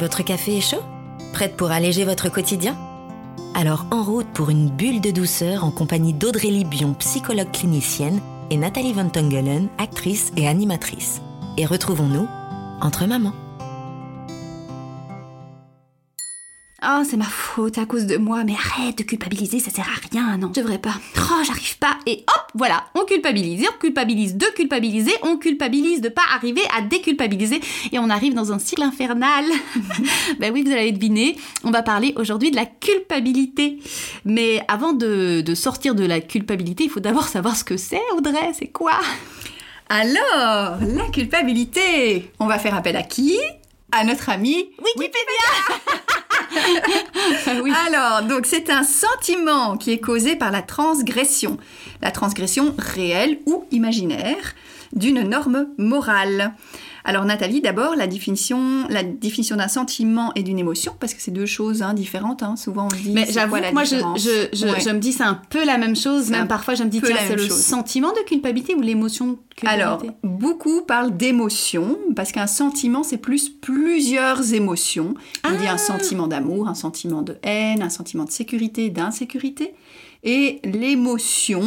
Votre café est chaud? Prête pour alléger votre quotidien? Alors en route pour une bulle de douceur en compagnie d'Audrey Libion, psychologue clinicienne, et Nathalie Van Tongelen, actrice et animatrice. Et retrouvons-nous entre mamans. Oh, c'est ma faute à cause de moi, mais arrête de culpabiliser, ça sert à rien, non, je devrais pas. Oh, j'arrive pas, et hop, voilà, on culpabilise, on culpabilise de culpabiliser, on culpabilise de pas arriver à déculpabiliser, et on arrive dans un cycle infernal. ben oui, vous allez deviner, on va parler aujourd'hui de la culpabilité. Mais avant de, de sortir de la culpabilité, il faut d'abord savoir ce que c'est, Audrey, c'est quoi? Alors, la culpabilité, on va faire appel à qui? À notre ami Wikipédia oui. Alors, donc c'est un sentiment qui est causé par la transgression. La transgression réelle ou imaginaire d'une norme morale. Alors Nathalie, d'abord la définition, la définition d'un sentiment et d'une émotion, parce que c'est deux choses hein, différentes. Hein. Souvent on dit. Mais j'avoue, moi je, je, je, je, me dis c'est un peu la même chose. Même parfois je me dis tiens c'est le sentiment de culpabilité ou l'émotion de culpabilité. Alors beaucoup parlent d'émotion parce qu'un sentiment c'est plus plusieurs émotions. On dit un ah. sentiment d'amour, un sentiment de haine, un sentiment de sécurité, d'insécurité, et l'émotion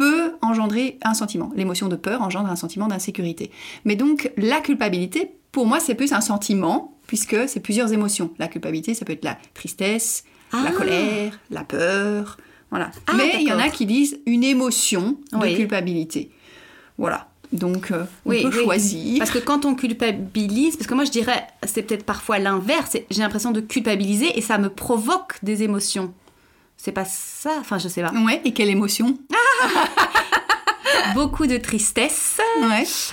peut engendrer un sentiment. L'émotion de peur engendre un sentiment d'insécurité. Mais donc la culpabilité, pour moi, c'est plus un sentiment, puisque c'est plusieurs émotions. La culpabilité, ça peut être la tristesse, la ah. colère, la peur, voilà. Ah, Mais il y en a qui disent une émotion de culpabilité. Voilà. Donc, euh, on peut choisir. Parce que quand on culpabilise, parce que moi je dirais, c'est peut-être parfois l'inverse, j'ai l'impression de culpabiliser et ça me provoque des émotions. C'est pas ça? Enfin, je sais pas. Ouais, et quelle émotion Beaucoup de tristesse,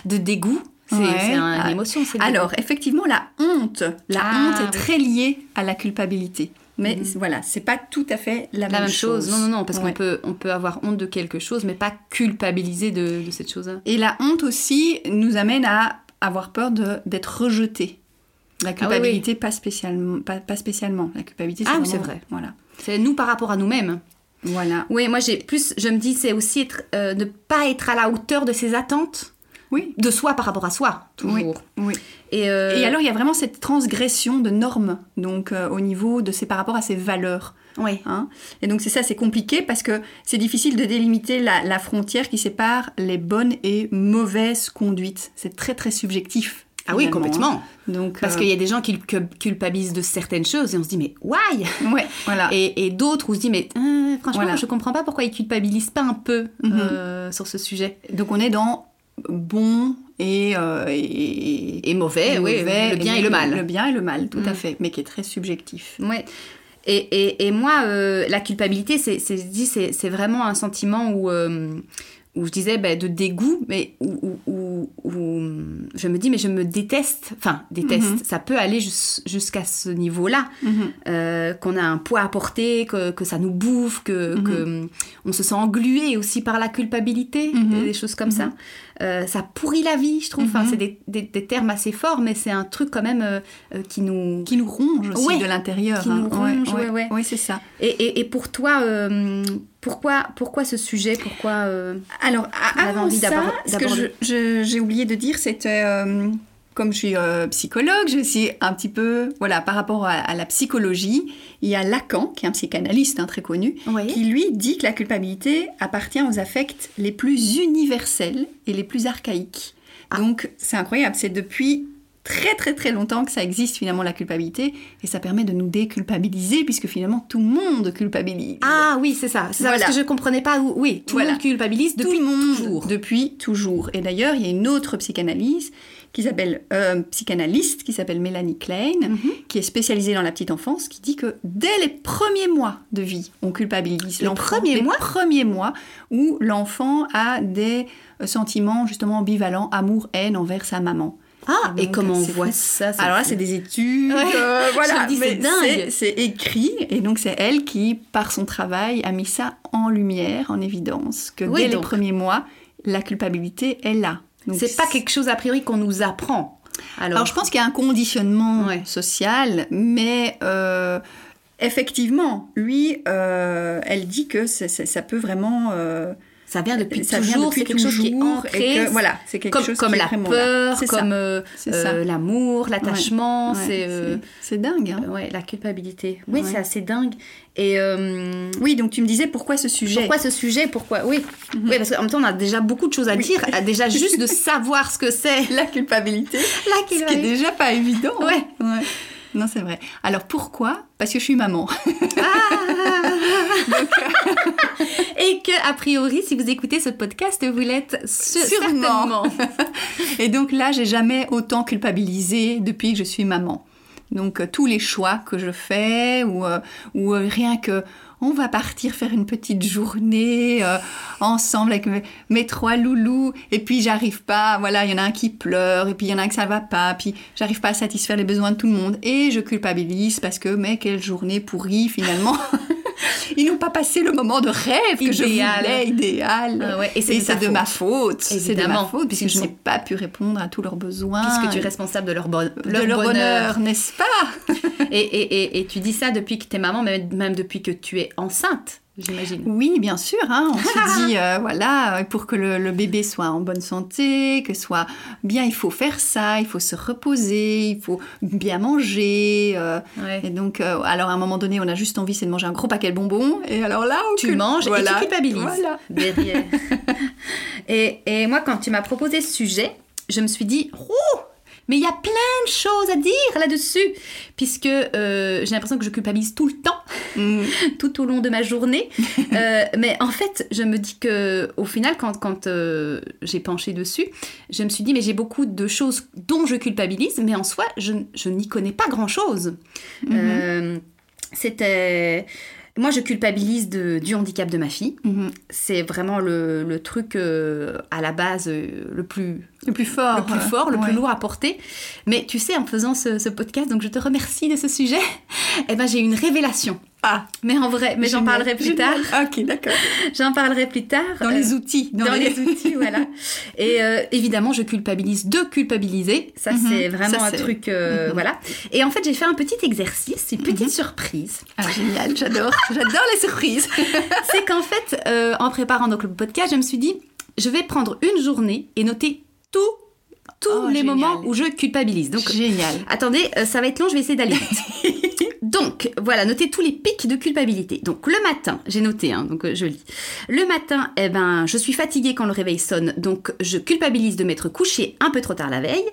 de dégoût. C'est une ah. émotion. Alors, effectivement, la honte. La ah, honte est très liée à la culpabilité. Mais mhm. voilà, c'est pas tout à fait la, même, chose. Non, non, non, parce qu'on peut, on peut avoir honte de quelque chose, mais pas culpabiliser de, cette chose-là. Et la honte aussi nous amène à avoir peur d'être rejeté. La ah culpabilité, pas, spécialement, pas, spécialement. La culpabilité, c'est ah, c'est vrai. Voilà. C'est nous par rapport à nous-mêmes. Voilà. Oui, moi j'ai plus, je me dis, c'est aussi être, euh, ne pas être à la hauteur de ses attentes. Oui. De soi par rapport à soi, toujours. Oui. Et, euh, Et, alors il y a vraiment cette transgression de normes, donc euh, au niveau de ses par rapport à ses valeurs. Oui. Hein et donc c'est ça, c'est compliqué parce que c'est difficile de délimiter la, la, frontière qui sépare les bonnes et mauvaises conduites. C'est très très subjectif. Ah oui, complètement. Donc, Parce euh, qu'il y a des gens qui culpabilisent de certaines choses et on se dit, mais why? Ouais, voilà. Et, d'autres, on se dit, mais euh, franchement, je comprends pas pourquoi ils culpabilisent pas un peu mhm. euh, sur ce sujet. Donc on est dans bon et, et, mauvais, oui, le bien et, le mal. Le bien et le mal, tout à mhm. fait, mais qui est très subjectif. Ouais. Et, et, moi, la culpabilité, c'est vraiment un sentiment où où je disais bah, de dégoût, mais où, je me dis, mais je me déteste, enfin, déteste, mhm. ça peut aller jusqu'à ce niveau-là, mhm. euh, qu'on a un poids à porter, que, que ça nous bouffe, que, mhm. que, on se sent englué aussi par la culpabilité, des choses comme ça. Euh, ça pourrit la vie, je trouve. Enfin, c'est des, des, termes assez forts, mais c'est un truc quand même euh, qui nous... Qui nous ronge aussi de l'intérieur. Qui nous hein. ronge, ouais, ouais, Oui, c'est ça. Et, et, et, pour toi, pourquoi, pourquoi ce sujet? Pourquoi Alors, avant envie ça, ce que j'ai oublié de dire, c'était euh, comme je suis euh, psychologue, je suis un petit peu, voilà, par rapport à, la psychologie, il y a Lacan, qui est un psychanalyste hein, très connu, qui lui dit que la culpabilité appartient aux affects les plus universels et les plus archaïques. Ah. Donc c'est incroyable, c'est depuis très très très longtemps que ça existe finalement la culpabilité et ça permet de nous déculpabiliser puisque finalement tout le monde culpabilise. Ah oui c'est ça, c'est ça parce que je comprenais pas où oui tout le monde culpabilise depuis toujours. Depuis toujours. Et d'ailleurs il y a une autre psychanalyse qui s'appelle euh, psychanalyste qui s'appelle Mélanie Klein mhm. qui est spécialisée dans la petite enfance qui dit que dès les premiers mois de vie on culpabilise les premiers mois premiers mois où l'enfant a des euh, sentiments justement ambivalents amour haine envers sa maman. Ah, et, comment on voit ça Alors là, c'est des études. Euh, voilà, c'est dingue. C'est écrit, et donc c'est elle qui, par son travail, a mis ça en lumière, en évidence, que dès les premiers mois, la culpabilité est là. C'est pas quelque chose a priori qu'on nous apprend. Alors, je pense qu'il y a un conditionnement social, mais euh, effectivement, lui, euh, elle dit que ça peut vraiment Ça vient depuis Ça toujours, c'est quelque chose qui est ancré. et que, voilà, c'est quelque comme, chose comme qui la peur, comme euh, euh, l'amour, l'attachement, Ouais, c'est ouais, euh, c'est- dingue. hein. ouais, la culpabilité. Oui, Ouais. c'est assez dingue. Et Oui, donc tu me disais pourquoi ce sujet pourquoi ce sujet Pourquoi Oui, Mhm. oui, parce qu'en même temps, on a déjà beaucoup de choses à dire. Déjà juste de savoir ce que c'est. La culpabilité. La Ce qui est culpabilité. déjà pas évident. hein. Ouais. Ouais. Non, c'est vrai. Alors pourquoi? Parce que je suis maman. Et que, a priori, si vous écoutez ce podcast, vous l'êtes su- Sûrement. certainement. Et donc là, j'ai jamais autant culpabilisé depuis que je suis maman. Donc euh, tous les choix que je fais, ou, euh, ou euh, rien que on va partir faire une petite journée euh, ensemble avec mes, trois loulous, et puis j'arrive pas, voilà, il y en a un qui pleure, et puis il y en a un que ça va pas, puis j'arrive pas à satisfaire les besoins de tout le monde, et je culpabilise parce que, mais quelle journée pourrie finalement Ils n'ont pas passé le moment de rêve que je Idéal. voulais, idéal. Ah ouais, et c'est de de, ma faute. C'est de ma faute, puisque je n'ai pas pu répondre à tous leurs besoins. Puisque tu es responsable de leur, bon- de leur bonheur. bonheur, n'est-ce pas? Et, et, et, et tu dis ça depuis que tu es maman, même depuis que tu es enceinte, j'imagine. Oui, bien sûr. hein, on se dit, euh, voilà, pour que le, le bébé soit en bonne santé, que soit bien, il faut faire ça, il faut se reposer, il faut bien manger. euh, Ouais. et donc, euh, alors à un moment donné, on a juste envie, c'est de manger un gros paquet de bonbons. Et alors là, on Tu manges et tu culpabilises. Voilà. derrière. et, et moi, quand tu m'as proposé ce sujet, je me suis dit, oh, mais il y a plein de choses à dire là-dessus, puisque euh, j'ai l'impression que je culpabilise tout le temps, Mm. tout au long de ma journée. Euh, mais en fait, je me dis que au final, quand, quand euh, j'ai penché dessus, je me suis dit, mais j'ai beaucoup de choses dont je culpabilise, mais en soi, je, je n'y connais pas grand-chose. Mhm. Euh, C'était... Moi, je culpabilise de, du handicap de ma fille. Mhm. C'est vraiment le, le truc euh, à la base euh, le plus, Le plus fort. le plus euh, fort, le ouais. plus lourd à porter. Mais tu sais, en faisant ce, ce podcast, donc je te remercie de ce sujet, eh ben, j'ai eu une révélation. Ah, Mais en vrai, mais j'en parlerai plus tard. Ok, d'accord. J'en parlerai plus tard. Dans Euh, les outils. dans, les... outils, voilà. Et euh, évidemment, je culpabilise de culpabiliser. Ça, Mhm. c'est vraiment Ça, un truc, euh, Mhm. voilà. Et en fait, j'ai fait un petit exercice, une petite Mhm. surprise. Ah, génial, j'adore. J'adore les surprises. c'est qu'en fait, en préparant donc le podcast, je me suis dit, je vais prendre une journée et noter tous tous Oh, les génial. moments où je culpabilise. Donc, Génial. attendez, ça va être long, je vais essayer d'aller vite. Donc, voilà, notez tous les pics de culpabilité. Donc, le matin, j'ai noté, hein, donc euh, je lis. Le matin, eh ben, je suis fatiguée quand le réveil sonne, donc je culpabilise de m'être couchée un peu trop tard la veille.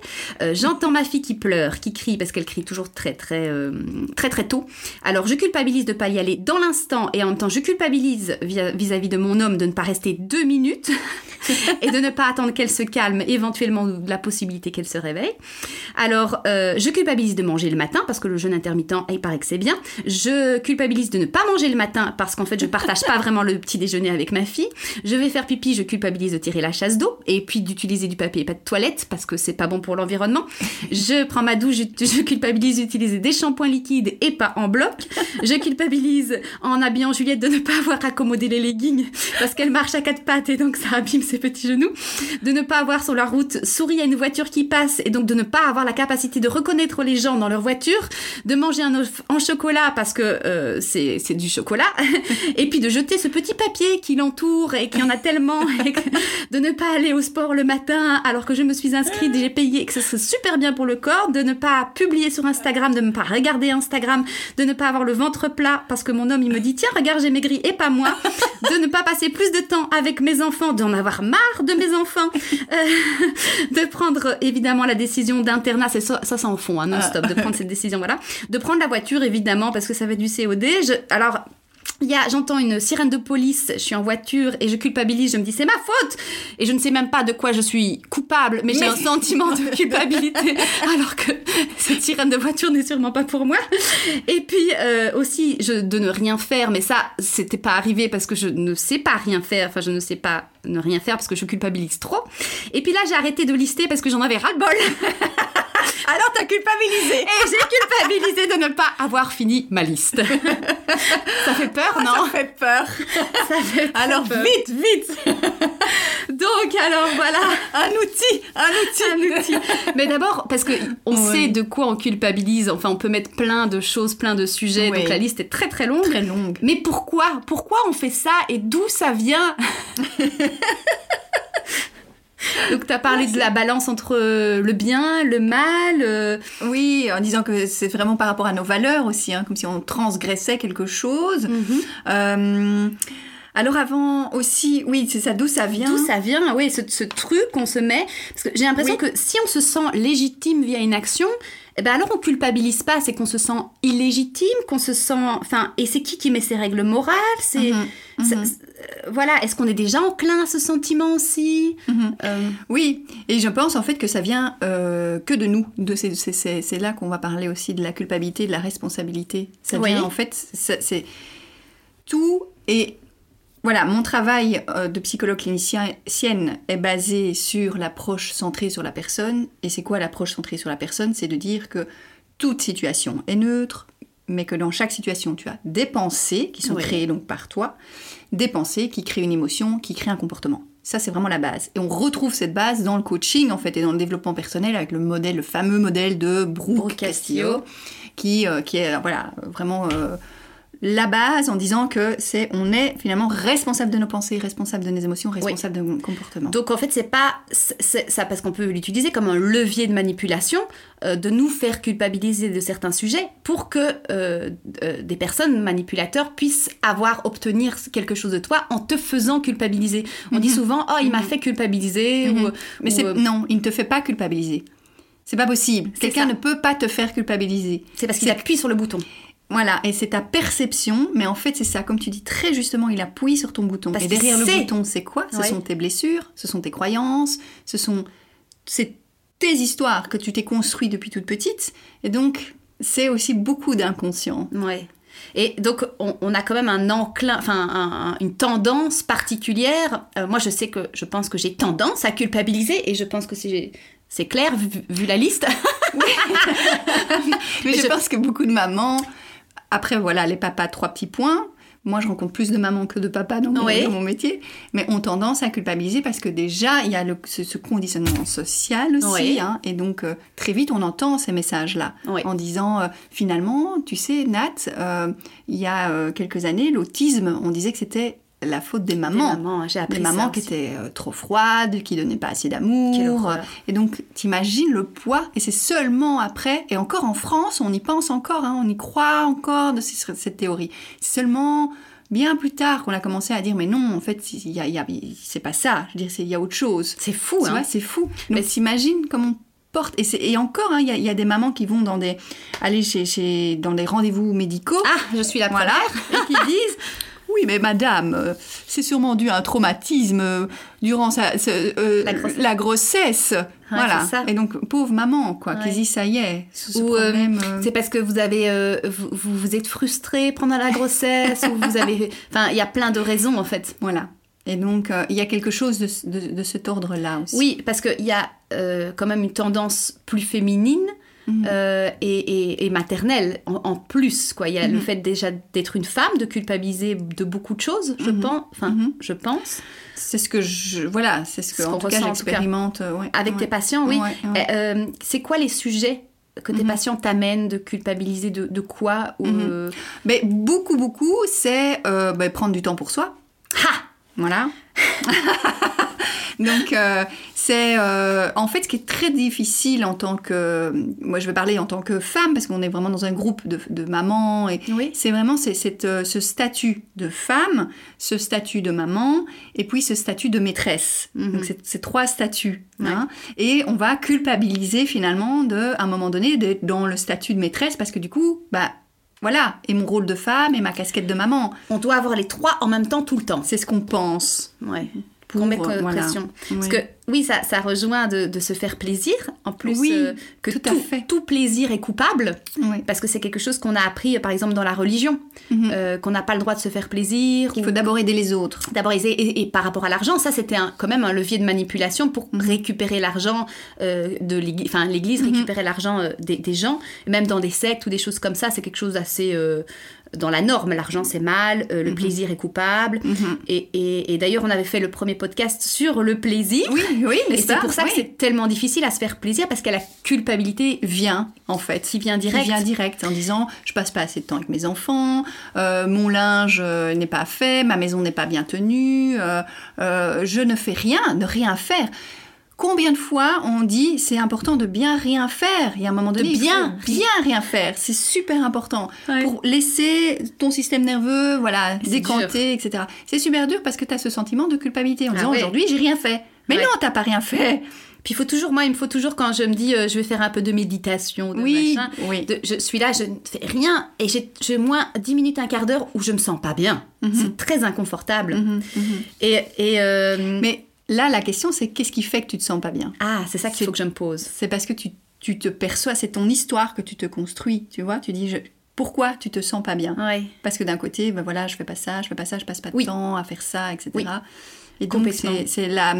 Euh, J'entends ma fille qui pleure, qui crie, parce qu'elle crie toujours très, très, euh, très, très tôt. Alors, je culpabilise de pas y aller dans l'instant, et en même temps, je culpabilise vis-à-vis de mon homme de ne pas rester deux minutes et de ne pas attendre qu'elle se calme, éventuellement de la possibilité qu'elle se réveille. Alors, je culpabilise de manger le matin parce que le jeûne intermittent, il paraît c'est bien. Je culpabilise de ne pas manger le matin parce qu'en fait, je partage pas vraiment le petit déjeuner avec ma fille. Je vais faire pipi, je culpabilise de tirer la chasse d'eau et puis d'utiliser du papier et pas de toilette parce que c'est pas bon pour l'environnement. Je prends ma douche, je, je culpabilise d'utiliser des shampoings liquides et pas en bloc. Je culpabilise en habillant Juliette de ne pas avoir accommodé les leggings parce qu'elle marche à quatre pattes et donc ça abîme ses petits genoux. De ne pas avoir sur la route souri à une voiture qui passe et donc de ne pas avoir la capacité de reconnaître les gens dans leur voiture. De manger un en chocolat parce que euh, c'est c'est du chocolat. et puis de jeter ce petit papier qui l'entoure et qui en a tellement. et que- de ne pas aller au sport le matin alors que je me suis inscrite, j'ai payé et que ce serait super bien pour le corps. De ne pas publier sur Instagram, de ne pas regarder Instagram, de ne pas avoir le ventre plat parce que mon homme il me dit tiens regarde j'ai maigri et pas moi. De ne pas passer plus de temps avec mes enfants, d'en avoir marre de mes enfants. Euh, de prendre évidemment la décision d'internat, c'est ça, ça, ça en fond, hein, non-stop, de prendre cette décision, voilà. De prendre la voiture évidemment parce que ça va du COD. Je, alors j'entends une sirène de police, je suis en voiture et je culpabilise, je me dis c'est ma faute et je ne sais même pas de quoi je suis coupable, mais j'ai un sentiment de culpabilité alors que cette sirène de voiture n'est sûrement pas pour moi. Et puis euh, aussi je, de ne rien faire, mais ça c'était pas arrivé parce que je ne sais pas rien faire, enfin je ne sais pas ne rien faire parce que je culpabilise trop. Et puis là j'ai arrêté de lister parce que j'en avais ras le bol. Alors, t'as culpabilisé. Et j'ai culpabilisé de ne pas avoir fini ma liste. ça fait peur, non Ça fait peur. Ça fait Alors, peur. vite, vite. Donc alors voilà, un outil, un outil, un outil. Mais d'abord parce que on Ouais. sait de quoi on culpabilise. Enfin, on peut mettre plein de choses, plein de sujets. Ouais. Donc la liste est très très longue. très longue. Mais pourquoi? Pourquoi on fait ça? Et d'où ça vient? Donc tu as parlé de la balance entre euh, le bien, le mal. euh, Oui, en disant que c'est vraiment par rapport à nos valeurs aussi, hein, comme si on transgressait quelque chose. Euh, alors avant aussi, oui, c'est ça, d'où ça vient D'où ça vient Oui, ce, ce truc qu'on se met. Parce que j'ai l'impression Oui. que si on se sent légitime via une action, eh ben alors on culpabilise pas, c'est qu'on se sent illégitime, qu'on se sent. Enfin, et c'est qui qui met ses règles morales C'est. Mhm, mhm. Voilà, est-ce qu'on est déjà enclin à ce sentiment aussi Mhm. Euh, Oui, et je pense en fait que ça vient euh, que de nous. De c'est, là qu'on va parler aussi de la culpabilité, de la responsabilité. Ça Oui. vient en fait, c'est tout et voilà, mon travail euh, de psychologue clinicienne est basé sur l'approche centrée sur la personne. Et c'est quoi l'approche centrée sur la personne? C'est de dire que toute situation est neutre, mais que dans chaque situation, tu as des pensées qui sont Oui. créées donc par toi, des pensées qui créent une émotion, qui créent un comportement. Ça, c'est vraiment la base. Et on retrouve cette base dans le coaching, en fait, et dans le développement personnel avec le modèle, le fameux modèle de Brooke, Brooke Castillo, Castillo. qui, euh, qui est, euh, voilà, vraiment euh, la base en disant que c'est, on est finalement responsable de nos pensées, responsable de nos émotions, responsable de nos comportements. Donc en fait, c'est pas ça parce qu'on peut l'utiliser comme un levier de manipulation, euh, de nous faire culpabiliser de certains sujets pour que euh, euh, des personnes manipulateurs puissent avoir obtenir quelque chose de toi en te faisant culpabiliser. On dit souvent oh il m'a fait culpabiliser Mhm. ou Mais c'est, euh, non, il ne te fait pas culpabiliser. C'est pas possible. Quelqu'un ne peut pas te faire culpabiliser. c'est parce qu'il appuie sur le bouton. Voilà, et c'est ta perception, mais en fait c'est ça, comme tu dis très justement, il appuie sur ton bouton. Parce et derrière le bouton, c'est quoi? Ce Ouais. sont tes blessures, ce sont tes croyances, ce sont c'est tes histoires que tu t'es construit depuis toute petite, et donc c'est aussi beaucoup d'inconscient. Ouais. Et donc, on, on a quand même un enclin, enfin, un- un- une tendance particulière. Euh, moi, je sais que je pense que j'ai tendance à culpabiliser, et je pense que c'est c'est clair vu, vu la liste. Mais je, je- pense que beaucoup de mamans, après voilà, les papas, trois petits points. Moi, je rencontre plus de mamans que de papas dans mon, Oui. dans mon métier, mais ont tendance à culpabiliser parce que déjà, il y a le- ce, ce conditionnement social aussi, Oui. hein, et donc euh, très vite, on entend ces messages-là Oui. en disant, euh, finalement, tu sais, Nat, euh, il y a euh, quelques années, l'autisme, on disait que c'était la faute des mamans. Maman, j'ai appris Des mamans ça qui étaient euh, trop froides, qui donnaient pas assez d'amour. Et donc, t'imagines le poids, et c'est seulement après, et encore en France, on y pense encore, hein, on y croit encore de ces- cette théorie. C'est seulement bien plus tard qu'on a commencé à dire, mais non, en fait, il y a, il y a- c'est pas ça. Je veux dire, il y a autre chose. C'est fou, hein. c'est fou. Mais t'imagines comment on porte. Et, encore, hein, il y, a, il y a des mamans qui vont dans des, aller chez, chez- dans des rendez-vous médicaux. Ah, je suis la Voilà, et qui disent Oui, mais madame, euh, c'est sûrement dû à un traumatisme euh, durant sa, ce- euh, La grossesse. la grossesse. voilà. ça. Et donc, pauvre maman, quoi, qui Ouais. dit Ça y est, ce, Ou, euh, C'est parce que vous avez, euh, vous, vous êtes frustré pendant la grossesse ou vous avez, enfin, il y a plein de raisons en fait. Voilà. Et donc, il y a quelque chose de, de, de cet ordre-là aussi. Oui, parce qu'il y a quand même une tendance plus féminine Mhm. euh, et, et- et maternelle en, en plus. Quoi. Il y a le Mhm. fait déjà d'être une femme, de culpabiliser de beaucoup de choses, je Mhm. pense. Enfin, je pense. C'est ce que je. Voilà, c'est ce que, Ce en tout cas, j'expérimente. ouais, Avec ouais. tes patients, oui. Ouais. Euh, euh, c'est quoi les sujets que tes patients t'amènent de culpabiliser de, de quoi ou, Mais beaucoup, beaucoup, c'est euh, ben, prendre du temps pour soi. Ha Voilà. Donc, euh, c'est euh, en fait ce qui est très difficile en tant que. Moi, je vais parler en tant que femme, parce qu'on est vraiment dans un groupe de, de mamans. Et Oui. c'est vraiment c'est, euh, ce statut de femme, ce statut de maman, et puis ce statut de maîtresse. Mhm. Donc, c'est ces trois statuts. Ouais. hein. Et on va culpabiliser finalement, de, à un moment donné, d'être dans le statut de maîtresse, parce que du coup, bah. Voilà, et mon rôle de femme et ma casquette de maman, On doit avoir les trois en même temps tout le temps. c'est ce qu'on pense. Ouais. Pour, mettre euh, voilà. pression. Parce que oui, ça, ça rejoint de, de se faire plaisir. En plus, Oui, euh, que tout fait. tout plaisir est coupable. Oui. Parce que c'est quelque chose qu'on a appris, euh, par exemple, dans la religion. Mhm. euh, qu'on n'a pas le droit de se faire plaisir. Il ou- faut d'abord aider les autres. D'abord, et, et- et par rapport à l'argent, ça c'était quand même un levier de manipulation pour Mhm. récupérer l'argent euh, de l'église, enfin l'église Mhm. récupérait l'argent des, des gens, même dans des sectes ou des choses comme ça, c'est quelque chose d'assez dans la norme. L'argent c'est mal, euh, le plaisir est coupable. Et, et- et d'ailleurs, on avait fait le premier podcast sur le plaisir. Oui, oui, n'est-ce c'est pour ça Oui. que c'est tellement difficile à se faire plaisir parce a la culpabilité vient en fait. qui vient direct. vient direct en disant je passe pas assez de temps avec mes enfants, euh, mon linge euh, n'est pas fait, ma maison n'est pas bien tenue, euh, je ne fais rien, ne rien faire. Combien de fois on dit c'est important de bien rien faire? Il y a un moment De donné, il bien. bien rien faire, c'est super important Ouais. pour laisser ton système nerveux voilà décanter, etc. C'est super dur parce que tu as ce sentiment de culpabilité en Ah disant ouais. aujourd'hui j'ai rien fait. Mais Ouais. non, t'as pas rien fait. Puis il faut toujours, moi, il me faut toujours quand je me dis euh, je vais faire un peu de méditation, de Oui, machin, oui. de- je suis là, je ne fais rien et j'ai moins 10 minutes, un quart d'heure où je me sens pas bien. Mhm. C'est très inconfortable. Mhm, mhm. Et, et, euh, Mais là, la question, c'est qu'est-ce qui fait que tu te sens pas bien? Ah, c'est ça qu'il faut que je me pose. C'est parce que tu, tu te perçois, c'est ton histoire que tu te construis, tu vois? Tu dis, je- pourquoi tu te sens pas bien? Ouais. Parce que d'un côté, ben voilà, je fais pas ça, je fais pas ça, je passe pas de Oui. temps à faire ça, etc. Oui. Et donc, Complètement. c'est la,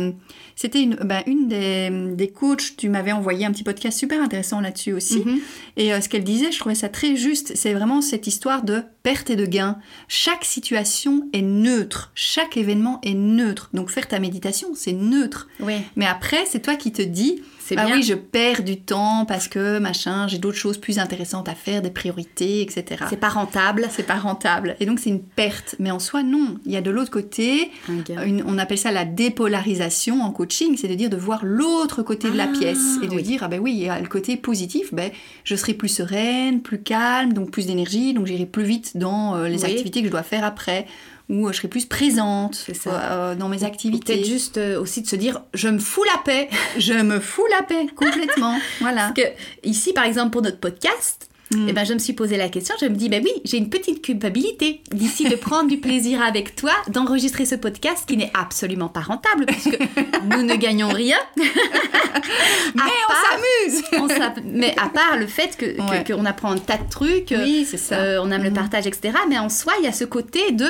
c'était une, ben, une des, des coachs, tu m'avais envoyé un petit podcast super intéressant là-dessus aussi. Mhm. Et euh, ce qu'elle disait, je trouvais ça très juste. C'est vraiment cette histoire de perte et de gain. Chaque situation est neutre. Chaque événement est neutre. Donc faire ta méditation, c'est neutre. Oui, Mais après, c'est toi qui te dis, c'est ah bien. oui, je perds du temps parce que machin, j'ai d'autres choses plus intéressantes à faire, des priorités, etc. C'est pas rentable. C'est pas rentable. Et donc c'est une perte. Mais en soi, non. Il y a de l'autre côté, une- on appelle ça la dépolarisation en coaching, c'est de dire de voir l'autre côté de la Ah, pièce et de oui. dire ah ben oui, il y a le côté positif, ben je serai plus sereine, plus calme, donc plus d'énergie, donc j'irai plus vite dans euh, les Oui. activités que je dois faire après, ou euh, je serai plus présente euh, dans mes activités. Peut-être juste euh, aussi de se dire je me fous la paix. Je me fous la paix complètement, voilà. Parce que ici, par exemple, pour notre podcast, Mm. eh ben, je me suis posé la question, je me dis, ben oui, j'ai une petite culpabilité d'ici de prendre du plaisir avec toi, d'enregistrer ce podcast qui n'est absolument pas rentable, puisque nous ne gagnons rien. Mais on s'amuse mais à part le fait que Ouais. qu'on apprend un tas de trucs, Oui, c'est ça. euh, on aime le Mhm. partage, etc. Mais en soi, il y a ce côté de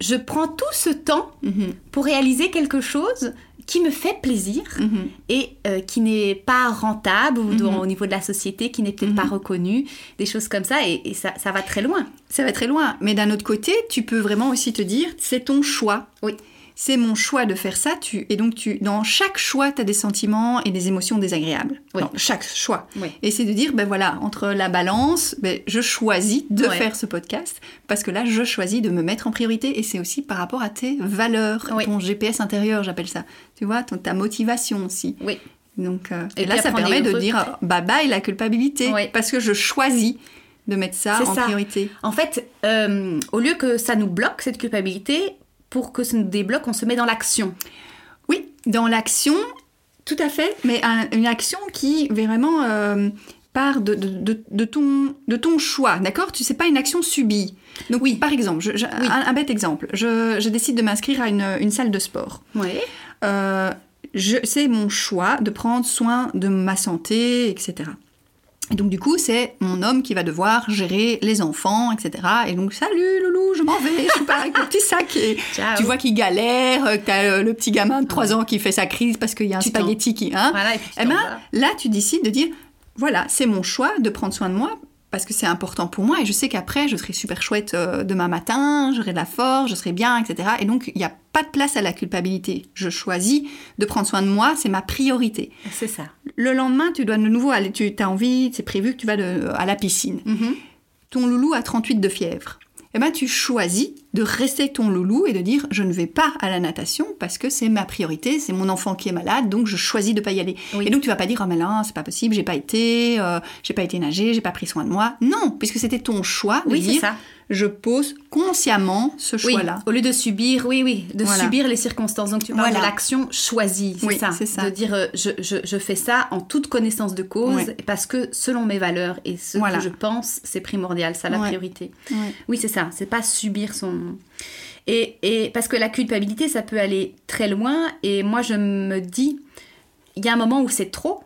je prends tout ce temps Mhm, pour réaliser quelque chose qui me fait plaisir mhm. et euh, qui n'est pas rentable ou Mhm. au niveau de la société, qui n'est peut-être Mhm. pas reconnu, des choses comme ça, et, et ça, ça va très loin. Ça va très loin. Mais d'un autre côté, tu peux vraiment aussi te dire, c'est ton choix. Oui. C'est mon choix de faire ça. Tu... Et donc, tu... dans chaque choix, tu as des sentiments et des émotions désagréables. Oui. Dans chaque choix. Oui. Et c'est de dire, ben voilà, entre la balance, ben, je choisis de Ouais. faire ce podcast parce que là, je choisis de me mettre en priorité. Et c'est aussi par rapport à tes valeurs, Oui. ton GPS intérieur, j'appelle ça. Tu vois, ton- ta motivation aussi. Oui. Donc, euh, Et et, là, ça permet de dire, bye bye la culpabilité. Oui. Parce que je choisis de mettre ça en ça. priorité. En fait, euh, au lieu que ça nous bloque, cette culpabilité, pour que ça nous débloque, on se met dans l'action. Oui, dans l'action, tout à fait, mais un- une action qui vraiment euh, part de, de- de- de ton, de ton choix, d'accord? Tu sais pas une action subie. Donc oui, par exemple, je- je- Oui. un, un bête exemple, je, je décide de m'inscrire à une, une salle de sport. Oui. Euh, c'est mon choix de prendre soin de ma santé, etc. Et donc du coup, c'est mon homme qui va devoir gérer les enfants, etc. Et donc, salut loulou, je m'en vais, je suis pas avec le petit sac. Et Ciao. tu vois qu'il galère, euh, que t'as euh, le petit gamin de 3 ans qui fait sa crise parce qu'il y a un Tu spaghetti qui... Hein Voilà, et puis tu eh ben, là, tu décides de dire, voilà, c'est mon choix de prendre soin de moi parce que c'est important pour moi et je sais qu'après, je serai super chouette euh, demain matin, j'aurai de la force, je serai bien, etc. Et donc, il n'y a pas de place à la culpabilité. Je choisis de prendre soin de moi, c'est ma priorité. C'est ça. Le lendemain, tu dois de nouveau aller, tu as envie, c'est prévu que tu vas de- à la piscine. Mhm. Ton loulou a 38 de fièvre. Eh ben, tu choisis de rester ton loulou et de dire je ne vais pas à la natation parce que c'est ma priorité, c'est mon enfant qui est malade, donc je choisis de pas y aller. Oui. Et donc tu vas pas dire oh mais là c'est pas possible, j'ai pas été, euh, j'ai pas été nager, j'ai pas pris soin de moi. Non, puisque c'était ton choix de Oui, dire ça. je pose consciemment ce Oui, choix-là. au lieu de subir, oui, oui, de Voilà. subir les circonstances. Donc tu parles Voilà. de l'action choisie, c'est Oui, ça. c'est ça. De dire euh, je, je, je fais ça en toute connaissance de cause parce que selon mes valeurs et ce Voilà. que je pense, c'est primordial, ça la priorité. Oui, c'est ça, c'est pas subir son. Et, et parce que la culpabilité, ça peut aller très loin. Et moi, je me dis, il y a un moment où c'est trop.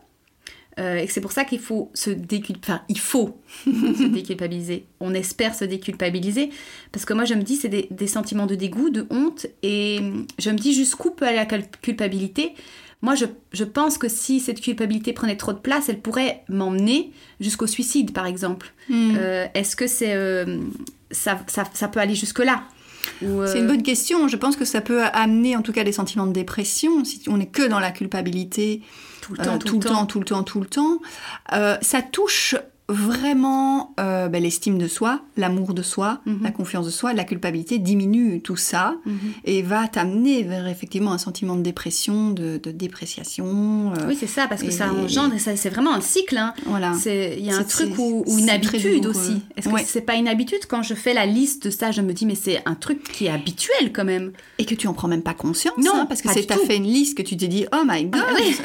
euh, et c'est pour ça qu'il faut se déculpabiliser. Enfin, il faut se déculpabiliser. On espère se déculpabiliser. Parce que moi, je me dis, c'est des, des sentiments de dégoût, de honte. Et je me dis, jusqu'où peut aller la culpabilité? Moi, je, je pense que si cette culpabilité prenait trop de place, elle pourrait m'emmener jusqu'au suicide, par exemple. Hmm. Euh, Est-ce que c'est euh, ça, ça, ça peut aller jusque-là euh, C'est une bonne question. Je pense que ça peut amener en tout cas des sentiments de dépression si on n'est que dans la culpabilité tout le euh, temps, tout le temps, tout le temps, tout le temps. Euh, ça touche vraiment euh, ben, l'estime de soi, l'amour de soi, Mhm. la confiance de soi, la culpabilité diminue tout ça Mhm. et va t'amener vers effectivement un sentiment de dépression, de, de dépréciation. euh, Oui, c'est ça, parce que Et- ça engendre, et c'est vraiment un cycle. hein. voilà. Il y a un truc ou, ou une habitude aussi. Est-ce que Ouais. c'est pas une habitude? Quand je fais la liste de ça Je me dis, mais c'est un truc qui est habituel quand même. Et que tu en prends même pas conscience, Non, hein, parce que c'est t'as tout. fait une liste que tu t'es dit oh my god, Ah oui.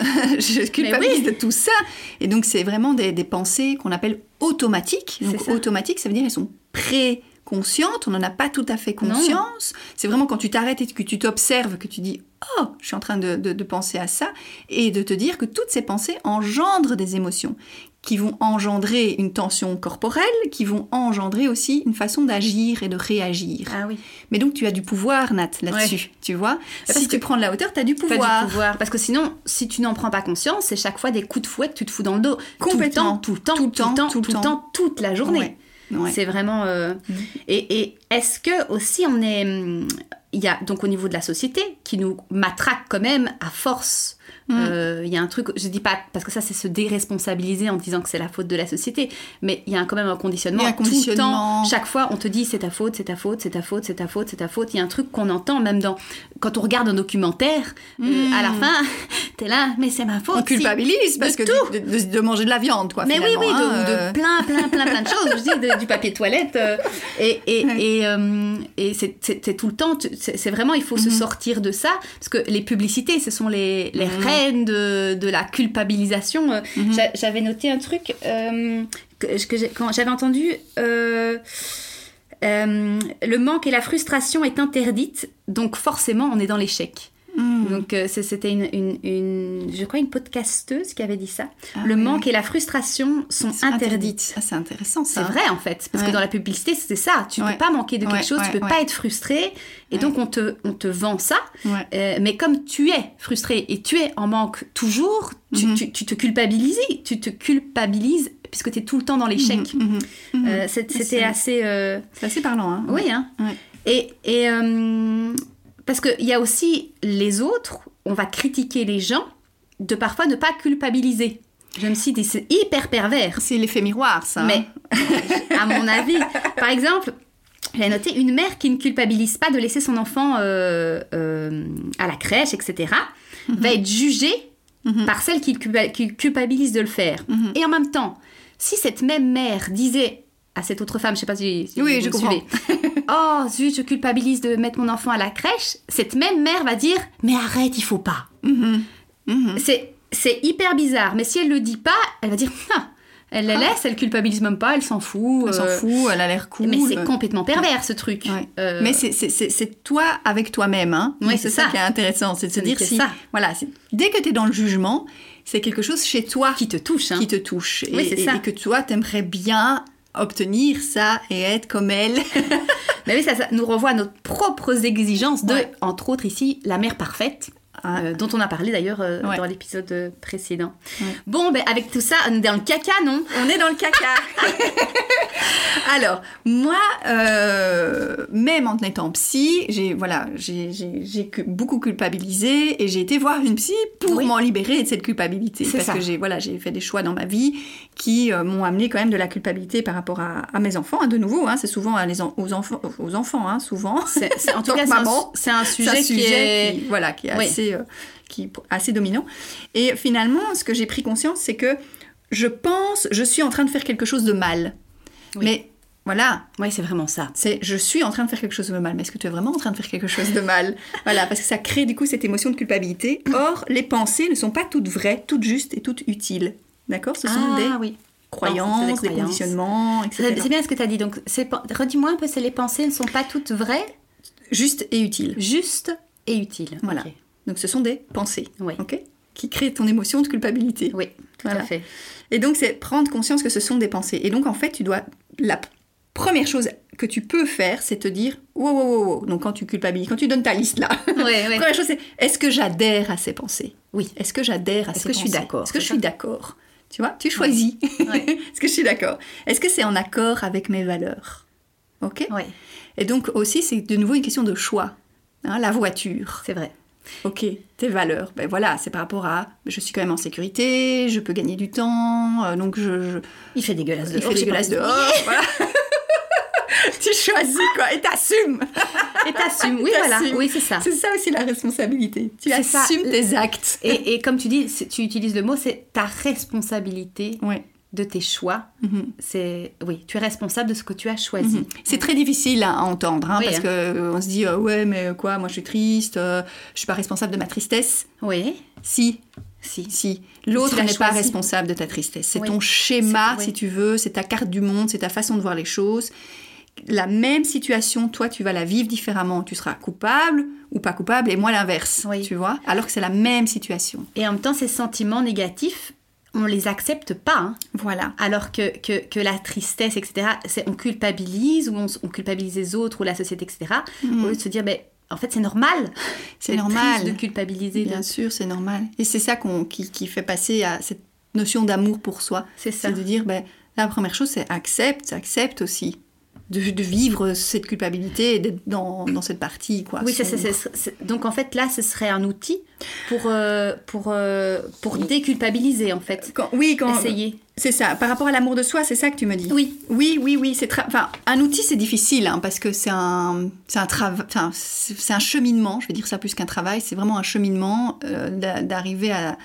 je culpabilise oui. de tout ça. Et donc c'est vraiment des, des pensées qu'on appelle automatiques. Donc ça. automatiques, ça veut dire elles sont pré-conscientes, on n'en a pas tout à fait conscience. C'est vraiment quand tu t'arrêtes et que tu t'observes que tu dis oh je suis en train de, de- de penser à ça et de te dire que toutes ces pensées engendrent des émotions qui vont engendrer une tension corporelle, qui vont engendrer aussi une façon d'agir et de réagir. Ah oui. Mais donc tu as du pouvoir, Nat, là-dessus, tu vois. Parce si que- tu prends de la hauteur, tu as du pouvoir. du pouvoir. Parce que sinon, si tu n'en prends pas conscience, c'est chaque fois des coups de fouet que tu te fous dans le dos. Complètement. Tout le temps, tout le temps, tout le temps, tout le temps, toute la journée. Ouais, ouais. C'est vraiment. euh, Mhm. Et, et est-ce que aussi on est. hum, Il y a donc au niveau de la société qui nous matraque quand même à force. Mhm. Euh, Il y a un truc, je dis pas parce que ça c'est se déresponsabiliser en disant que c'est la faute de la société, mais il y a quand même un conditionnement. Il un Tout le conditionnement. temps, chaque fois on te dit c'est ta faute, c'est ta faute, c'est ta faute, c'est ta faute, c'est ta faute. Il y a un truc qu'on entend même dans quand on regarde un documentaire. euh, à la fin, t'es là, mais c'est ma faute. On culpabilise parce de que tout. de, de- de manger de la viande, quoi. Mais oui, oui, de, hein, de euh, plein, plein, plein, plein de choses. Je dis du papier toilette. euh, et et, Ouais. et, et c'est tout le temps. C'est vraiment, il faut se Mhm. sortir de ça. Parce que les publicités, ce sont les, les Mhm. reines de, de la culpabilisation. Mhm. j'a- J'avais noté un truc que, que j'ai- quand j'avais entendu. euh, euh, le manque et la frustration est interdite, donc forcément on est dans l'échec. hmm. Donc euh, c'était une, une, une- je crois une podcasteuse qui avait dit ça. Ah le oui. manque et la frustration sont interdites. Ah, c'est intéressant, ça. C'est vrai en fait, parce Ouais. que dans la publicité c'est ça, tu Ouais. peux pas manquer de quelque chose, tu peux pas être frustré, et donc on te, on te vend ça. Euh, mais comme tu es frustré et tu es en manque toujours, tu, Mhm. tu- tu te culpabilises, tu te culpabilises puisque tu es tout le temps dans l'échec. Mhm, mhm, mhm. Euh, C'était assez... euh, C'est assez parlant, hein. oui, hein. Ouais. Et, et euh, parce qu'il y a aussi les autres, on va critiquer les gens de parfois ne pas culpabiliser. Je me suis dit, c'est hyper pervers. C'est l'effet miroir, ça. hein. Mais à mon avis, par exemple, j'ai noté une mère qui ne culpabilise pas de laisser son enfant euh, euh, à la crèche, etc., va être jugée par celle qui, culpa- qui culpabilise de le faire. Et en même temps, si cette même mère disait à cette autre femme, je sais pas si, si Oui, vous je comprends. oh zut, je culpabilise de mettre mon enfant à la crèche, cette même mère va dire, mais arrête, il faut pas. Mhm, mhm. C'est, c'est hyper bizarre, mais si elle le dit pas, elle va dire, Ah, elle la Ah. laisse, elle culpabilise même pas, elle s'en fout. Elle s'en euh, fout, elle a l'air cool. Mais c'est complètement pervers ce truc. Ouais. Euh, Mais c'est- toi avec toi-même. Hein. Donc, c'est ça. ça. qui est intéressant. C'est de se dire si. ça. Voilà, dès que tu es dans le jugement, c'est quelque chose chez toi qui te touche. Hein. qui te touche. Et, Oui, c'est et- ça. et que toi, t'aimerais bien obtenir ça et être comme elle. Mais oui, ça, ça nous renvoie à nos propres exigences de, Ouais. entre autres ici, la mère parfaite. Ah. euh, dont on a parlé d'ailleurs euh, Ouais. dans l'épisode euh, précédent. Ouais. Bon, ben avec tout ça, on est dans le caca, non? On est dans le caca. Alors, moi, euh, même en étant psy, j'ai voilà, j'ai- beaucoup culpabilisé et j'ai été voir une psy pour Oui. m'en libérer de cette culpabilité. Parce ça. que j'ai voilà, j'ai fait des choix dans ma vie qui m'ont amené quand même de la culpabilité par rapport à, à mes enfants. hein, de nouveau, hein, c'est souvent à les en- aux enfants, aux enfants, hein, souvent. C'est- c'est- En tout cas, c'est un, maman, c'est un C'est un sujet, qui est... qui, voilà, qui est Oui. assez, euh, qui assez dominant. Et finalement, ce que j'ai pris conscience, c'est que je pense, je suis en train de faire quelque chose de mal. Oui. Mais voilà, Oui, c'est vraiment ça. c'est je suis en train de faire quelque chose de mal. Mais est-ce que tu es vraiment en train de faire quelque chose de mal? Voilà, parce que ça crée du coup cette émotion de culpabilité. Or, les pensées ne sont pas toutes vraies, toutes justes et toutes utiles. D'accord? Ce sont ah, des oui. croyances, des des, croyances. conditionnements, etc. c'est bien ce que tu as dit. Donc, redis-moi un peu, c'est les pensées ne sont pas toutes vraies, Justes et utiles. justes et utiles. Voilà. Donc ce sont des pensées. Ouais. Ok qui crée ton émotion de culpabilité. Oui, tout Voilà. à fait. Et donc, c'est prendre conscience que ce sont des pensées. Et donc, en fait, tu dois. La première chose que tu peux faire, c'est te dire wow, wow, wow, wow. Donc, quand tu culpabilises, quand tu donnes ta liste là, Ouais, ouais. première chose, c'est est-ce que j'adhère à ces pensées? Oui. Est-ce que j'adhère à Est-ce ces que je suis pensées? d'accord, Est-ce que je suis d'accord? Tu vois, tu choisis. Ouais. Est-ce que je suis d'accord? Est-ce que c'est en accord avec mes valeurs? Ok? Et donc, aussi, c'est de nouveau une question de choix. Hein, la voiture. c'est vrai. Ok, tes valeurs. Ben voilà, c'est par rapport à je suis quand même en sécurité, je peux gagner du temps, euh, donc je, je- Il fait dégueulasse il dehors. fait j'ai dégueulasse dehors. voilà. tu choisis quoi et t'assumes. Et t'assumes. Oui, voilà. Oui, c'est ça. C'est ça aussi la responsabilité. Tu C'est ça. assumes tes actes. Et, et comme tu dis, tu utilises le mot, c'est ta responsabilité Ouais. De tes choix. Mhm. C'est oui, tu es responsable de ce que tu as choisi. Mhm. C'est très difficile à entendre hein, Oui, parce hein. que euh, on se dit euh, ouais mais quoi moi je suis triste, euh, je suis pas responsable de ma tristesse. Oui, Si, si. si. L'autre n'est pas responsable de ta tristesse. C'est Oui. ton schéma, oui. si tu veux, c'est ta carte du monde, c'est ta façon de voir les choses. La même situation, toi, tu vas la vivre différemment. Tu seras coupable ou pas coupable, et moi l'inverse, Oui. tu vois. Alors que c'est la même situation. Et en même temps, ces sentiments négatifs, on les accepte pas. hein. Voilà. Alors que, que, que la tristesse, etc., c'est, on culpabilise, ou on, culpabilise les autres, ou la société, etc. Mhm. Au lieu de se dire, ben, en fait, c'est normal. C'est normal. de culpabiliser. Bien de- sûr, c'est normal. Et c'est ça qu'on, qui, qui fait passer à cette notion d'amour pour soi. C'est ça. C'est de dire, ben, la première chose, c'est accepte, accepte aussi. De, de vivre cette culpabilité et d'être dans, dans cette partie, quoi. Oui, ça, donc en fait, là, ce serait un outil pour, euh, pour, euh, pour déculpabiliser, en fait. Quand- oui, quand, Essayer. C'est ça, par rapport à l'amour de soi, c'est ça que tu me dis? Oui. Oui, oui, oui. C'est enfin, un outil, c'est difficile hein, parce que c'est un, c'est un travail, enfin, c'est un cheminement. Je vais dire ça plus qu'un travail. C'est vraiment un cheminement euh, d'a- d'arriver à,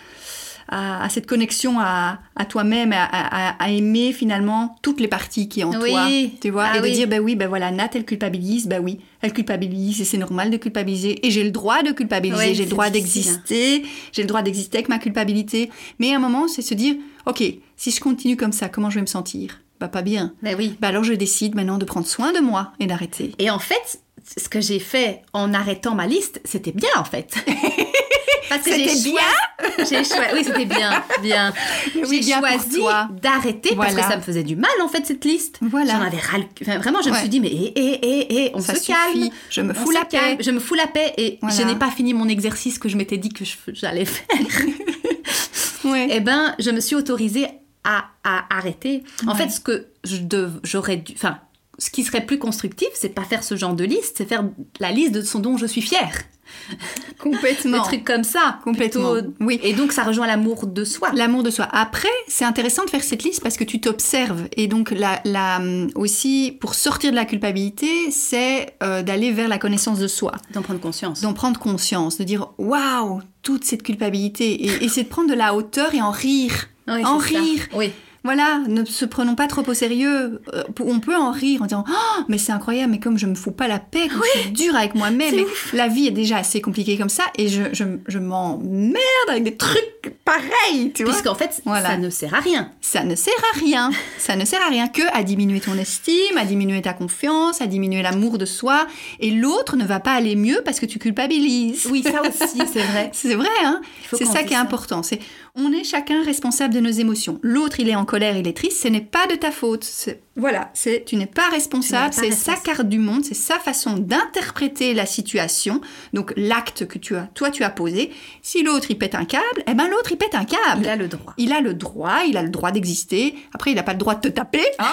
à, à cette connexion à, à toi-même, à, aimer finalement toutes les parties qui en Oui. toi, tu vois, Ah et de dire ben oui, ben voilà, Nat, elle culpabilise, ben oui, elle culpabilise et c'est normal de culpabiliser et j'ai le droit de culpabiliser, j'ai le droit hein. d'exister, j'ai le droit d'exister avec ma culpabilité. Mais à un moment, c'est se dire, ok, si je continue comme ça, comment je vais me sentir? Bah pas bien. Ben oui. Bah alors je décide maintenant de prendre soin de moi et d'arrêter. Et en fait, ce que j'ai fait en arrêtant ma liste, c'était bien, en fait. Parce que j'ai J'ai choisi. Oui, c'était bien, bien. Oui, j'ai bien choisi d'arrêter parce que ça me faisait du mal, en fait, cette liste. Voilà. J'en avais ras le- enfin, Vraiment, je me suis dit, mais hé, hé, hé, hé, on ça se suffit. calme. Je me fous la paix. calme. Je me fous la paix et Voilà. je n'ai pas fini mon exercice que je m'étais dit que j'allais faire. Ouais. eh ben, je me suis autorisée à, à arrêter. En Ouais. fait, ce que dev- j'aurais dû, enfin, ce qui serait plus constructif, c'est pas faire ce genre de liste, c'est faire la liste de ce dont je suis fière. Complètement. Des trucs comme ça. Complètement. plutôt- Oui. Et donc, ça rejoint l'amour de soi. L'amour de soi. Après, c'est intéressant de faire cette liste parce que tu t'observes. Et donc, la, la, aussi, pour sortir de la culpabilité, c'est euh, d'aller vers la connaissance de soi. D'en prendre conscience. D'en prendre conscience, de dire waouh, toute cette culpabilité. Et, et c'est de prendre de la hauteur et en rire. Oui, en ça. rire. Oui. Voilà, ne se prenons pas trop au sérieux. Euh, on peut en rire en disant Oh, mais c'est incroyable, mais comme je me fous pas la paix, comme je suis dure avec moi-même, la vie est déjà assez compliquée comme ça, et je, je, je m'emmerde avec des trucs pareils, tu vois. Puisqu'en fait, Voilà. ça ne sert à rien. Ça ne sert à rien. Ça ne sert à rien que à diminuer ton estime, à diminuer ta confiance, à diminuer l'amour de soi, et l'autre ne va pas aller mieux parce que tu culpabilises. Oui, ça aussi, c'est vrai. C'est vrai, hein C'est ça qui est ça. important. C'est on est chacun responsable de nos émotions. L'autre, il est en colère, il est triste. Ce n'est pas de ta faute. Voilà, c'est tu n'es pas responsable. C'est sa carte du monde. C'est sa façon d'interpréter la situation. Donc l'acte que tu as, toi, tu as posé. Si l'autre il pète un câble, eh ben l'autre il pète un câble. Il a le droit. Il a le droit, il a le droit d'exister. Après, il n'a pas le droit de te taper. hein.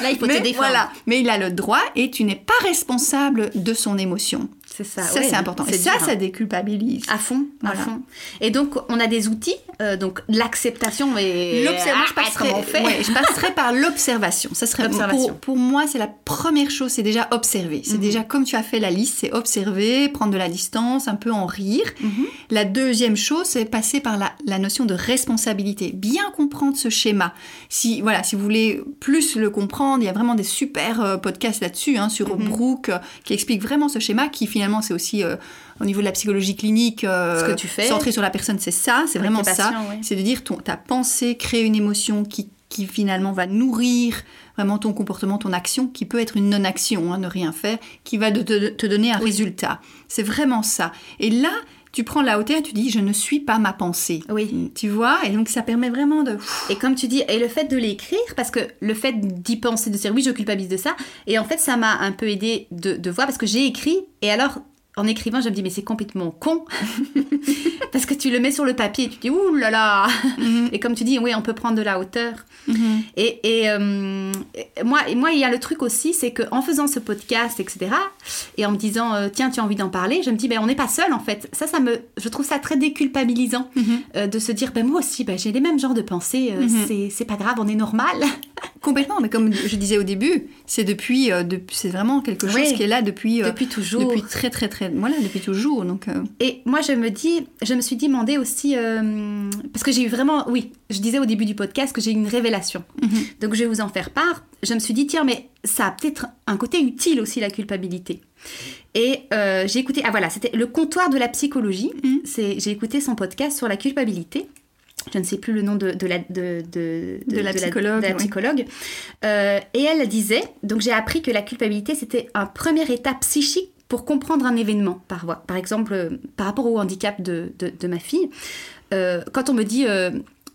Là, il faut mais te défendre. voilà, mais il a le droit et tu n'es pas responsable de son émotion. C'est ça. ça, ouais, c'est important. Et ça, dur, hein. ça déculpabilise. À fond, Voilà. à fond. Et donc, on a des outils, euh, donc l'acceptation et L'observation, Ah, je passerai, comment on fait ouais, je passerai par l'observation. Ça serait pour, pour moi, c'est la première chose, c'est déjà observer. C'est Mhm. déjà comme tu as fait la liste, c'est observer, prendre de la distance, un peu en rire. Mhm. La deuxième chose, c'est passer par la, la notion de responsabilité. Bien comprendre ce schéma. Si voilà, si vous voulez plus le comprendre, il y a vraiment des super euh, podcasts là-dessus, hein, sur Mhm. Brooke, euh, qui explique vraiment ce schéma, qui finalement c'est aussi euh, au niveau de la psychologie clinique, euh, Ce que tu fais. centré sur la personne, c'est ça, c'est vraiment ça. C'est de dire ton, ta pensée crée une émotion qui, qui finalement va nourrir vraiment ton comportement, ton action, qui peut être une non-action, hein, ne rien faire, qui va te donner un résultat. C'est vraiment ça. Et là, tu prends la hauteur et tu dis je ne suis pas ma pensée. Oui. Tu vois Et donc ça permet vraiment de. Et comme tu dis, et le fait de l'écrire, parce que le fait d'y penser, de dire oui, je culpabilise de ça, et en fait, ça m'a un peu aidé de, de voir, parce que j'ai écrit, et alors, en écrivant, je me dis, mais c'est complètement con. Parce que tu le mets sur le papier et tu dis, ouh là là. Mhm. Et comme tu dis, oui, on peut prendre de la hauteur. Mhm. Et, et, euh, moi, et moi, il y a le truc aussi, c'est qu'en faisant ce podcast, etc., et en me disant, euh, tiens, tu as envie d'en parler, je me dis, ben, on n'est pas seul en fait. Ça, ça me, je trouve ça très déculpabilisant Mhm. euh, de se dire, ben, moi aussi, ben, j'ai les mêmes genres de pensées, euh, c'est- pas grave, on est normal. Complètement, mais comme je disais au début, c'est depuis, de- c'est vraiment quelque chose Oui. qui est là depuis, Depuis toujours. depuis très très très, voilà, depuis toujours. Donc, euh, Et moi, je me dis, je me suis demandé aussi, euh, parce que j'ai eu vraiment, oui, je disais au début du podcast que j'ai eu une révélation. Mhm. Donc, je vais vous en faire part. Je me suis dit, tiens, mais ça a peut-être un côté utile aussi, la culpabilité. Et euh, j'ai écouté, ah voilà, c'était le comptoir de la psychologie. C'est, j'ai écouté son podcast sur la culpabilité. Je ne sais plus le nom de, de la, de, de, la psychologue, la. Euh, et elle disait, donc j'ai appris que la culpabilité, c'était un premier état psychique pour comprendre un événement. Par, voie- par exemple, euh, par rapport au handicap de, de, de ma fille, euh, quand on me dit euh,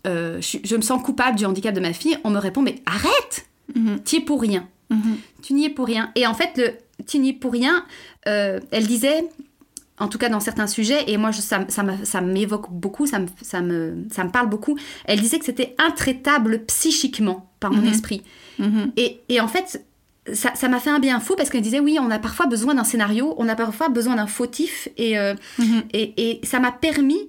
euh, je, me sens coupable du handicap de ma fille, on me répond mais arrête, mhm, tu es pour rien. mhm. Tu n'y es pour rien. Et en fait, le tu n'y es pour rien, elle disait, en tout cas dans certains sujets, et moi je- ça, ça m'évoque beaucoup, ça me, ça, me, ça me parle beaucoup, elle disait que c'était intraitable psychiquement par mon Mhm. esprit. Mhm. Et, et en fait, ça ça m'a fait un bien fou parce qu'elle disait, oui, on a parfois besoin d'un scénario, on a parfois besoin d'un fautif, et, euh, Mhm. et, et ça m'a permis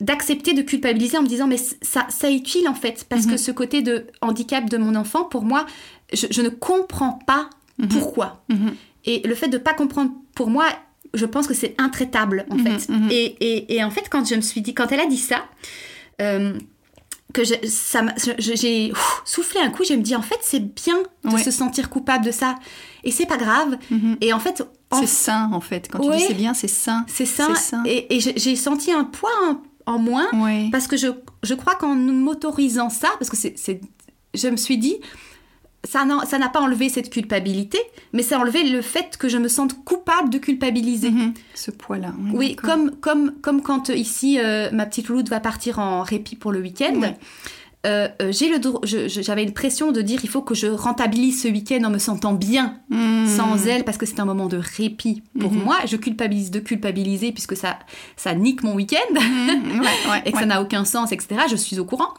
d'accepter de culpabiliser en me disant mais ça, ça est utile en fait parce Mhm. que ce côté de handicap de mon enfant pour moi je, je ne comprends pas Mhm. pourquoi Mhm. et le fait de pas comprendre pour moi je pense que c'est intraitable en Mhm, fait mhm. et, et, et en fait quand je me suis dit quand elle a dit ça euh, que je- ça j'ai ouf, soufflé un coup je me dis en fait c'est bien de Ouais. se sentir coupable de ça et c'est pas grave Mhm. et en fait en C'est sain en fait. Quand tu dis c'est bien, c'est sain. c'est ça. Et, et j'ai j'ai senti un poids en, en moins Ouais. parce que je, je crois qu'en m'autorisant ça, parce que c'est- je me suis dit, ça n'a, pas enlevé cette culpabilité, mais ça a enlevé le fait que je me sente coupable de culpabiliser. Mhm. Ce poids-là. Oui, comme, comme, comme quand euh, ici, euh, ma petite Louloute va partir en répit pour le week-end. Euh, j'avais une pression de dire il faut que je rentabilise ce week-end en me sentant bien Mhm. sans elle parce que c'est un moment de répit pour Mhm. moi. Je culpabilise de culpabiliser puisque ça, ça nique mon week-end. Ouais, ouais, et que ouais. ça n'a aucun sens, etc. Je suis au courant.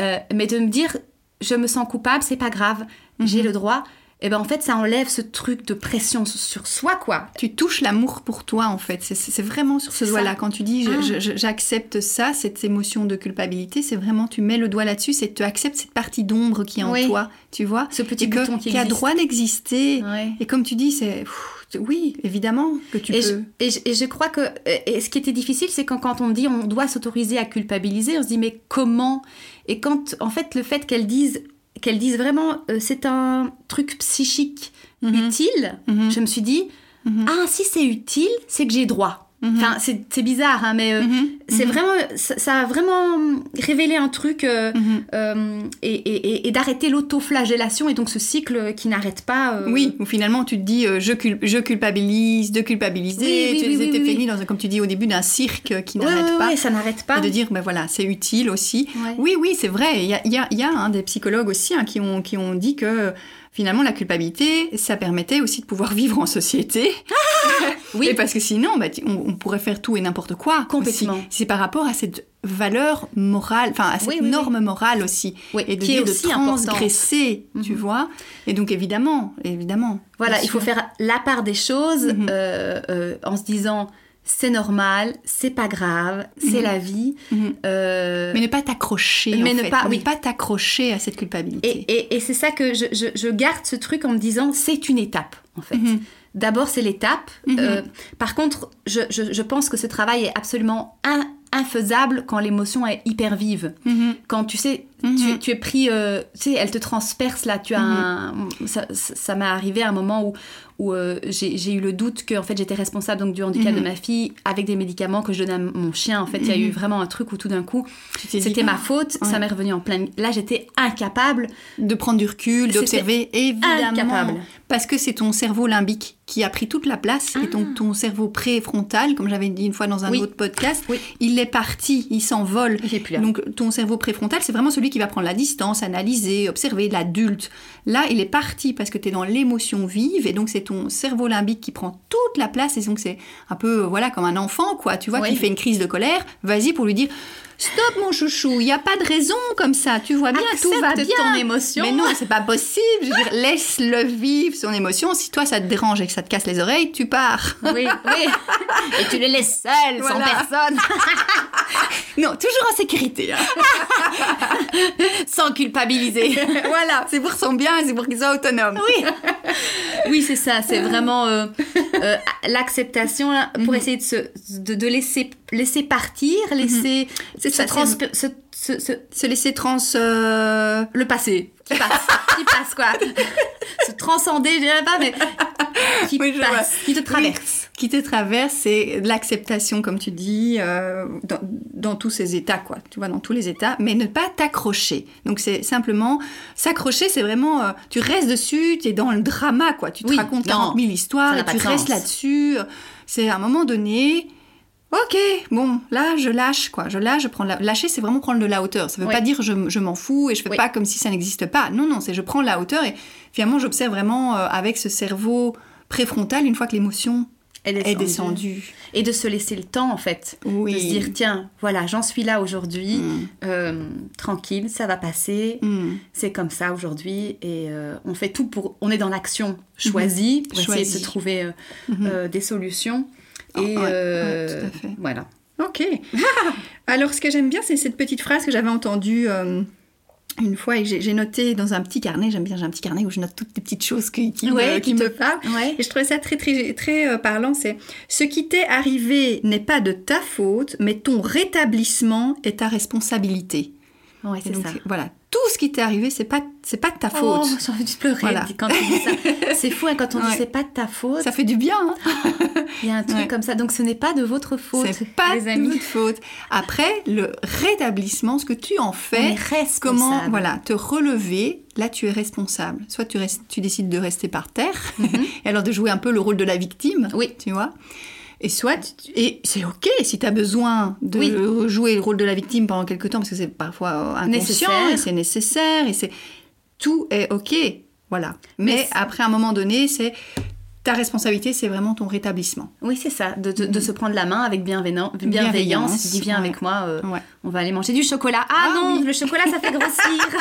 Euh, mais de me dire je me sens coupable, c'est pas grave, j'ai Mhm. le droit. Et ben en fait, ça enlève ce truc de pression sur soi, quoi. Tu touches l'amour pour toi en fait. C'est- vraiment sur ce doigt-là. Quand tu dis Ah. j'accepte ça, cette émotion de culpabilité, c'est vraiment tu mets le doigt là-dessus, c'est tu acceptes cette partie d'ombre qui est en Oui. toi, tu vois, Ce petit et que- bouton qui, qui a droit d'exister. Et comme tu dis, c'est oui, évidemment que tu Et peux. je, et, je, et je crois que et ce qui était difficile, c'est quand, quand on dit on doit s'autoriser à culpabiliser, on se dit mais comment? Et quand en fait le fait qu'elles disent qu'elles disent vraiment euh, c'est un truc psychique Mhm. utile, Mhm. je me suis dit Mhm. ah si c'est utile, c'est que j'ai droit. Mhm. Enfin c'est c'est bizarre hein, mais euh, Mhm. c'est Mhm. vraiment ça, ça a vraiment révélé un truc euh, Mhm. euh, et, et- et- d'arrêter l'autoflagellation et donc ce cycle qui n'arrête pas. Oui, où finalement tu te dis je, cul- je culpabilise, de culpabiliser, Oui, oui, tu oui, oui, étais oui, dans comme tu dis au début d'un cirque qui n'arrête ouais, pas. ouais, ça n'arrête pas. Et de dire, ben voilà, c'est utile aussi. Ouais. Oui, oui, c'est vrai. Il y a, y a- y a, hein, des psychologues aussi hein, qui, ont, qui ont dit que finalement la culpabilité, ça permettait aussi de pouvoir vivre en société. Oui. Et parce que sinon, bah, on, on pourrait faire tout et n'importe quoi. Complètement. C'est par rapport à cette valeur morale, enfin à cette Oui, oui, oui. norme morale aussi. Oui, Et de qui est de aussi importante. transgresser, tu Mhm. vois. Et donc évidemment, évidemment. Voilà, il faut faire la part des choses Mhm. euh, euh, en se disant c'est normal, c'est pas grave, c'est Mhm. la vie. Mhm. euh, Mais ne pas t'accrocher. mais en ne fait. pas- oui. ne pas t'accrocher à cette culpabilité. et et- et c'est ça que je, je- je garde ce truc en me disant c'est une étape en fait. Mhm. D'abord c'est l'étape. Euh, par contre, je, pense que ce travail est absolument in- infaisable quand l'émotion est hyper vive. Quand tu sais, tu, mhm. tu, es pris, euh, tu sais, elle te transperce là. Tu as mhm. un, ça, ça m'est arrivé à un moment où, où euh, j'ai eu le doute que en fait j'étais responsable donc du handicap de mhm. ma fille avec des médicaments que je donnais à mon chien. En fait, il y a eu vraiment un truc où tout d'un coup c'était ma faute. Ça m'est revenu en plein. Là, j'étais incapable de prendre du recul, d'observer. Évidemment, incapable. parce que c'est ton cerveau limbique qui a pris toute la place et donc ah. ton cerveau préfrontal, comme j'avais dit une fois dans un autre podcast, il est parti, il s'envole. Donc ton cerveau préfrontal, c'est vraiment celui qui va prendre la distance, analyser, observer l'adulte. Là, il est parti parce que tu es dans l'émotion vive et donc c'est ton cerveau limbique qui prend toute la place et donc c'est un peu voilà comme un enfant quoi, tu vois, qui fait une crise de colère, vas-y pour lui dire Stop mon chouchou, il n'y a pas de raison comme ça, tu vois bien, tout va bien. ton émotion. Mais non, c'est pas possible. Je veux dire, laisse-le vivre son émotion. Si toi ça te dérange et que ça te casse les oreilles, tu pars. Oui, oui. Et tu le laisses seul, sans personne. non, toujours en sécurité. Hein. sans culpabiliser. voilà, c'est pour son bien c'est pour qu'il soit autonome. Oui. Oui, c'est ça. C'est vraiment euh, euh, l'acceptation pour mhm. essayer de, se, de, laisser, laisser partir, laisser. Mhm se, laisser trans euh, le passé. Qui passe. Qui passe quoi. Se transcender je dirais pas mais qui passe qui te traverse. Qui te traverse c'est l'acceptation comme tu dis euh, dans, tous ces états quoi. Tu vois dans tous les états mais ne pas t'accrocher. Donc c'est simplement s'accrocher c'est vraiment euh, tu restes dessus tu es dans le drama quoi. Tu te racontes 40 000 histoires et tu restes là-dessus. C'est à un moment donné Ok, bon, là je lâche quoi, je lâche, je prends la... lâcher, c'est vraiment prendre de la hauteur. Ça veut pas dire je, je m'en fous et je fais pas comme si ça n'existe pas. Non, non, c'est je prends la hauteur et finalement j'observe vraiment euh, avec ce cerveau préfrontal une fois que l'émotion est descendue. Et de se laisser le temps en fait, oui. de se dire tiens, voilà, j'en suis là aujourd'hui, mm. euh, tranquille, ça va passer, mm. c'est comme ça aujourd'hui et euh, on fait tout pour, on est dans l'action choisie pour essayer de se trouver mm-hmm. des solutions. Et euh, voilà. Ok. Alors, ce que j'aime bien, c'est cette petite phrase que j'avais entendue euh, une fois et j'ai noté dans un petit carnet. J'aime bien, j'ai un petit carnet où je note toutes les petites choses qui, qui, me, qui me, parlent. Et je trouvais ça très, très, très euh, parlant. C'est ce qui t'est arrivé n'est pas de ta faute, mais ton rétablissement est ta responsabilité. Ouais, c'est ça. Voilà, tout ce qui t'est arrivé, c'est pas c'est pas de ta faute. Oh, j'ai envie de pleurer quand tu dis ça. C'est fou hein, quand on dit c'est pas de ta faute. Ça fait du bien. Hein. Il y a un truc comme ça. Donc ce n'est pas de votre faute. C'est pas les amis. de votre faute. Après le rétablissement, ce que tu en fais, comment voilà te relever. Là, tu es responsable. Soit tu restes, tu décides de rester par terre, mhm. et alors de jouer un peu le rôle de la victime. Oui, tu vois. Et soit, et c'est ok si tu as besoin de jouer le rôle de la victime pendant quelques temps, parce que c'est parfois inconscient, et c'est nécessaire, et c'est tout est ok, voilà. Mais, après un moment donné, c'est ta responsabilité, c'est vraiment ton rétablissement. Oui, c'est ça, de, de, se prendre la main avec bienveillance. bienveillance dis viens avec moi, euh, on va aller manger du chocolat. Ah, ah non, le chocolat, ça fait grossir.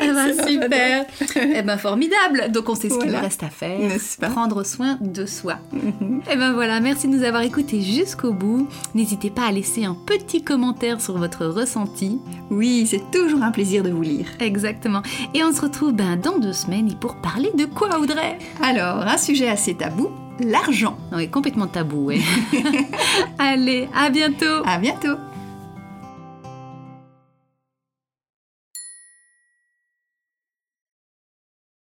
eh ben, super. eh ben, formidable. Donc, on sait ce qu'il reste à faire. Prendre soin de soi. Eh ben voilà, merci de nous avoir écoutés jusqu'au bout. N'hésitez pas à laisser un petit commentaire sur votre ressenti. Oui, c'est toujours un plaisir de vous lire. Exactement. Et on se retrouve ben, dans deux semaines. Et pour parler de quoi, Audrey? Alors, un sujet assez tabou, l'argent. Oui, complètement tabou, oui. Allez, à bientôt. À bientôt.